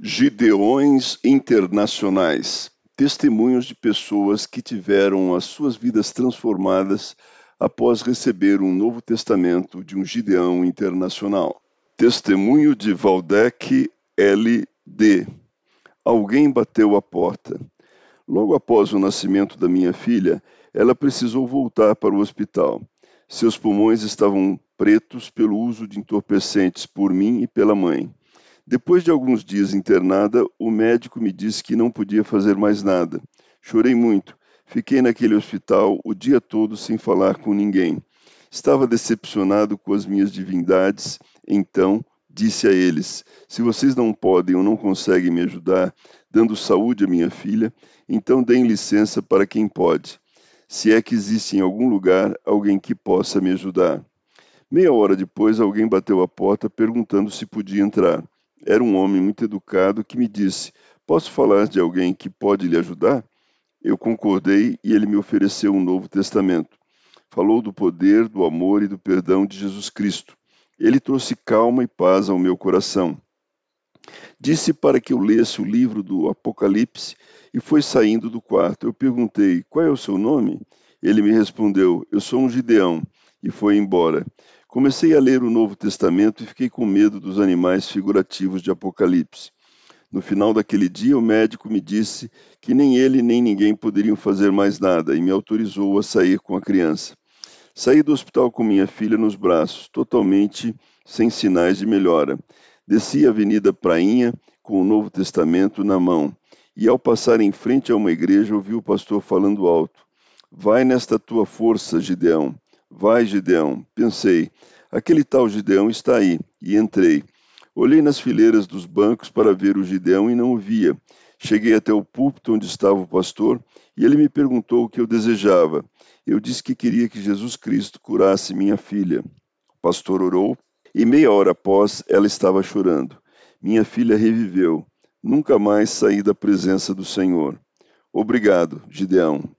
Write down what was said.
Gideões Internacionais testemunhos de pessoas que tiveram as suas vidas transformadas após receber um Novo Testamento de um Gideão internacional. Testemunho de Valdec L.D. Alguém bateu a porta. Logo após o nascimento da minha filha, ela precisou voltar para o hospital. Seus pulmões estavam pretos pelo uso de entorpecentes por mim e pela mãe. Depois de alguns dias internada, o médico me disse que não podia fazer mais nada. Chorei muito. Fiquei naquele hospital o dia todo sem falar com ninguém. Estava decepcionado com as minhas divindades, então disse a eles: Se vocês não podem ou não conseguem me ajudar, dando saúde à minha filha, então deem licença para quem pode. Se é que existe em algum lugar alguém que possa me ajudar. Meia hora depois, alguém bateu a porta perguntando se podia entrar. Era um homem muito educado que me disse: Posso falar de alguém que pode lhe ajudar? Eu concordei e ele me ofereceu um Novo Testamento. Falou do poder, do amor e do perdão de Jesus Cristo. Ele trouxe calma e paz ao meu coração. Disse para que eu lesse o livro do Apocalipse e foi saindo do quarto. Eu perguntei: Qual é o seu nome? Ele me respondeu: Eu sou um Gideão, e foi embora. Comecei a ler o Novo Testamento e fiquei com medo dos animais figurativos de Apocalipse. No final daquele dia, o médico me disse que nem ele nem ninguém poderiam fazer mais nada e me autorizou a sair com a criança. Saí do hospital com minha filha nos braços, totalmente sem sinais de melhora. Desci a Avenida Prainha com o Novo Testamento na mão e, ao passar em frente a uma igreja, ouvi o pastor falando alto: Vai nesta tua força, Gideão. Vai, Gideão. Pensei, aquele tal Gideão está aí, e entrei. Olhei nas fileiras dos bancos para ver o Gideão e não o via. Cheguei até o púlpito onde estava o pastor e ele me perguntou o que eu desejava. Eu disse que queria que Jesus Cristo curasse minha filha. O pastor orou e meia hora após ela estava chorando. Minha filha reviveu. Nunca mais saí da presença do Senhor. Obrigado, Gideão.